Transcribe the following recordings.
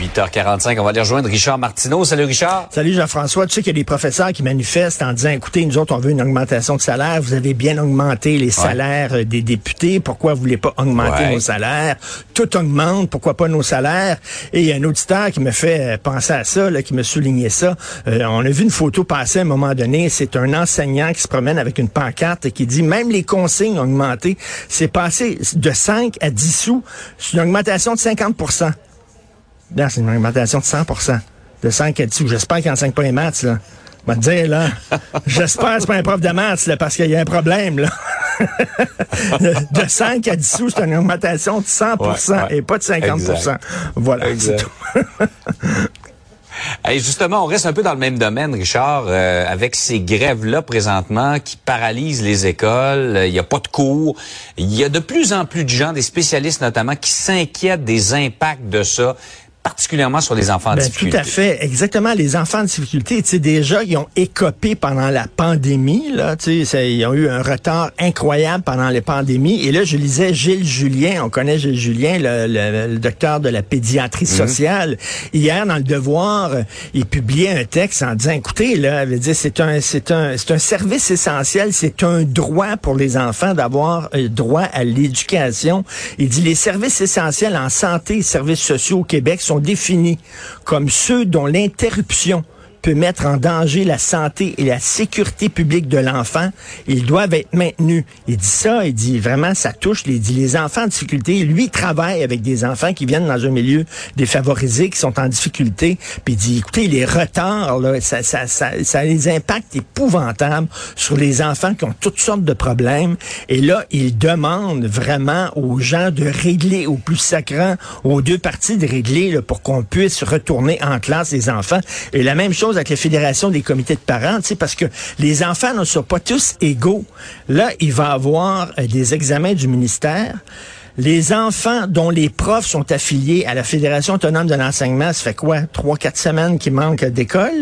8h45, on va aller rejoindre Richard Martineau. Salut Richard. Salut Jean-François. Tu sais qu'il y a des professeurs qui manifestent en disant, écoutez, nous autres, on veut une augmentation de salaire. Vous avez bien augmenté les salaires euh, des députés. Pourquoi vous voulez pas augmenter Ouais. nos salaires? Tout augmente. Pourquoi pas nos salaires? Et il y a un auditeur qui me fait euh, penser à ça, là, qui me soulignait ça. Euh, on a vu une photo passer à un moment donné. C'est un enseignant qui se promène avec une pancarte et qui dit, même les consignes ont augmenté. C'est passé de 5 à 10 sous. C'est une augmentation de 50 Là, c'est une augmentation de 100% de 5 à 10 sous. J'espère qu'il n'enseigne pas les maths, là. Va te dire, là. J'espère que c'est pas un prof de maths, là, parce qu'il y a un problème, là. de 5 à 10 sous, c'est une augmentation de 100 Ouais, ouais. et pas de 50 Exact. Voilà, c'est tout. Hey, justement, on reste un peu dans le même domaine, Richard, euh, avec ces grèves-là présentement qui paralysent les écoles. euh, Il n'y a pas de cours. Il y a de plus en plus de gens, des spécialistes notamment, qui s'inquiètent des impacts de ça, particulièrement sur les enfants en Ben, difficulté. tout à fait, exactement. Les enfants en difficulté, tu sais, déjà, ils ont écopé pendant la pandémie, là, tu sais, ils ont eu un retard incroyable pendant les pandémies. Et là, je lisais Gilles Julien, on connaît Gilles Julien, le, le- le docteur de la pédiatrie sociale. Hier, dans le Devoir, il publiait un texte en disant, écoutez, là, il veut dire, c'est un, c'est un, c'est un service essentiel, c'est un droit pour les enfants d'avoir euh, droit à l'éducation. Il dit, les services essentiels en santé et services sociaux au Québec sont définis comme ceux dont l'interruption peut mettre en danger la santé et la sécurité publique de l'enfant, ils doivent être maintenus. Il dit ça, il dit vraiment, ça touche les, dit, les enfants en difficulté. Lui, il travaille avec des enfants qui viennent dans un milieu défavorisé, qui sont en difficulté. Puis il dit, écoutez, les retards, là, ça, ça, ça, ça a des impacts épouvantables sur les enfants qui ont toutes sortes de problèmes. Et là, il demande vraiment aux gens de régler au plus sacrant, aux deux parties de régler là, pour qu'on puisse retourner en classe les enfants. Et la même chose avec la Fédération des comités de parents, parce que les enfants ne sont pas tous égaux. Là, il va y avoir euh, des examens du ministère. Les enfants dont les profs sont affiliés à la Fédération autonome de l'enseignement, ça fait quoi? Trois, quatre semaines qui manquent d'école.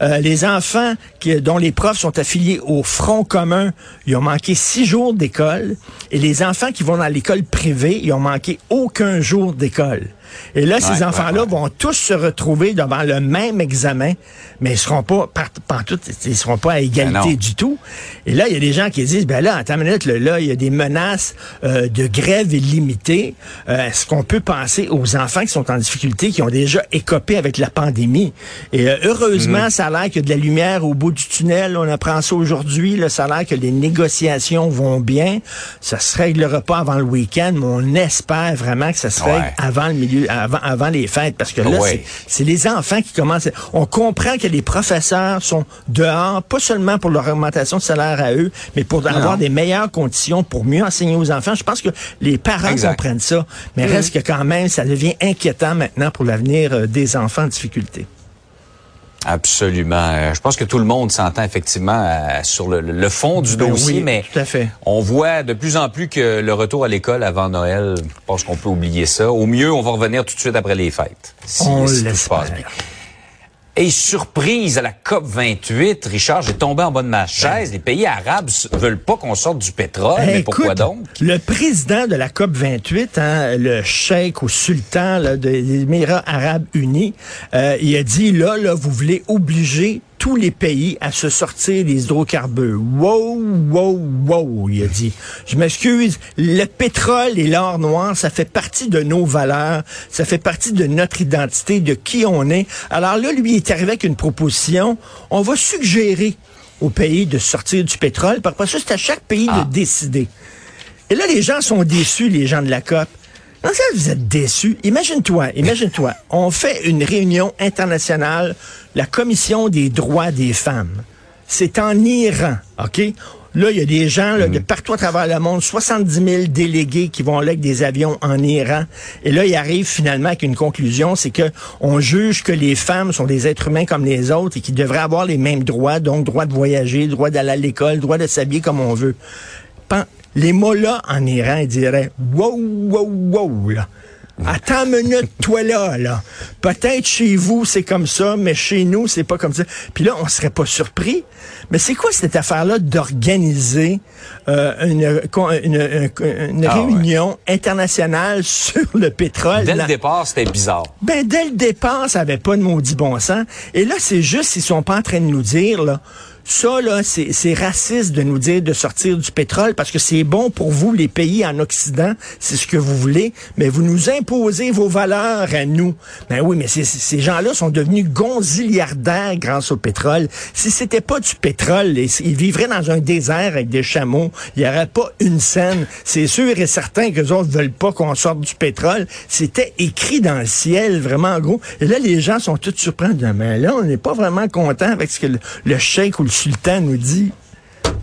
Euh, les enfants qui, dont les profs sont affiliés au Front commun, ils ont manqué six jours d'école. Et les enfants qui vont dans l'école privée, ils ont manqué aucun jour d'école. Et là, ces enfants-là ouais, vont tous se retrouver devant le même examen, mais ils seront pas par, partout, ils seront pas à Ben égalité du tout. Et là, il y a des gens qui disent, ben là, attends une minute, là, là, il y a des menaces euh, de grève illimitée. Euh, Est-ce qu'on peut penser aux enfants qui sont en difficulté, qui ont déjà écopé avec la pandémie? Et euh, heureusement, ça a l'air qu'il y a de la lumière au bout du tunnel. On apprend ça aujourd'hui. Ça a l'air que les négociations vont bien. Ça se réglera pas avant le week-end, mais on espère vraiment que ça se règle Ouais. avant le milieu, avant, avant les fêtes, parce que là, Ouais. c'est- les enfants qui commencent. On comprend que les professeurs sont dehors, pas seulement pour leur augmentation de salaire à eux, mais pour avoir des meilleures conditions pour mieux enseigner aux enfants. Je pense que les parents Exact. comprennent ça, mais reste que quand même, ça devient inquiétant maintenant pour l'avenir euh, des enfants en difficulté. Absolument. Euh, Je pense que tout le monde s'entend effectivement euh, sur le, le fond du Ben dossier, oui, mais tout à fait. on voit de plus en plus que le retour à l'école avant Noël, je pense qu'on peut oublier ça. Au mieux, on va revenir tout de suite après les fêtes. Si, On si tout se l'espère. passe bien. Et surprise à la COP 28, Richard, j'ai tombé en bas de ma chaise. Les pays arabes veulent pas qu'on sorte du pétrole, Eh, mais pourquoi donc? Le président de la COP 28, hein, le cheikh ou sultan là, des Émirats arabes unis, euh, il a dit, là, là, vous voulez obliger tous les pays à se sortir des hydrocarbures. Wow, wow, wow, il a dit. Je m'excuse, le pétrole et l'or noir, ça fait partie de nos valeurs, ça fait partie de notre identité, de qui on est. Alors là, lui il est arrivé avec une proposition. On va suggérer aux pays de sortir du pétrole. Par après ça, c'est à chaque pays Ah. de décider. Et là, les gens sont déçus, les gens de la COP. Non, ça, vous êtes déçus. Imagine-toi, imagine-toi, on fait une réunion internationale, la Commission des droits des femmes. C'est en Iran, OK? Là, il y a des gens là, de partout à travers le monde, 70 000 délégués qui vont là avec des avions en Iran. Et là, ils arrivent finalement avec une conclusion, c'est que on juge que les femmes sont des êtres humains comme les autres et qu'ils devraient avoir les mêmes droits, donc droit de voyager, droit d'aller à l'école, droit de s'habiller comme on veut. Les mots-là en Iran, ils diraient wow, wow, wow, là. Attends une minute, toi là, là. Peut-être chez vous, c'est comme ça, mais chez nous, c'est pas comme ça. Puis là, on serait pas surpris. Mais c'est quoi cette affaire-là d'organiser euh, une, une, une, ah, réunion internationale sur le pétrole? Dès le départ, c'était bizarre. Ben, dès le départ, ça avait pas de maudit bon sens. Et là, c'est juste, ils sont pas en train de nous dire, là, ça, là, c'est raciste de nous dire de sortir du pétrole parce que c'est bon pour vous, les pays en Occident, c'est ce que vous voulez, mais vous nous imposez vos valeurs à nous. Ben oui, mais ces gens-là sont devenus gonziliardaires grâce au pétrole. Si c'était pas du pétrole, ils vivraient dans un désert avec des chameaux. Il n'y aurait pas une scène. C'est sûr et certain que les autres veulent pas qu'on sorte du pétrole. C'était écrit dans le ciel, vraiment en gros. Et là, les gens sont tous surpris. Mais là, on n'est pas vraiment content avec ce que le, le cheikh ou le sultan nous dit.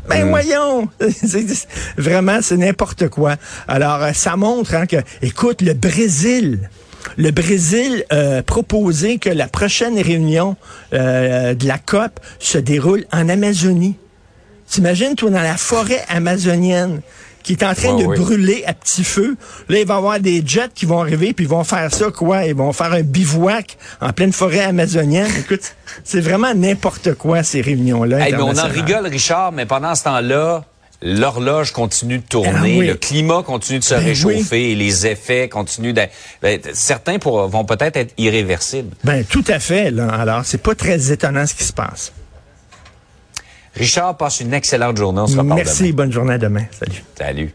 Ben mm. voyons, vraiment c'est n'importe quoi. Alors euh, ça montre hein, que, écoute, le Brésil, le Brésil euh, proposé que la prochaine réunion euh, de la COP se déroule en Amazonie. T'imagines, toi, dans la forêt amazonienne qui est en train de brûler à petit feu. Là, il va y avoir des jets qui vont arriver, puis ils vont faire ça, quoi? Ils vont faire un bivouac en pleine forêt amazonienne. Écoute, c'est vraiment n'importe quoi, ces réunions-là. mais on en rigole, Richard, mais pendant ce temps-là, l'horloge continue de tourner, ah le climat continue de se ben réchauffer, et les effets continuent d'être... Ben, certains vont peut-être être irréversibles. Ben tout à fait. Là. Alors, c'est pas très étonnant ce qui se passe. Richard, passe une excellente journée. On se reparle Merci, bonne journée à demain. Salut. Salut.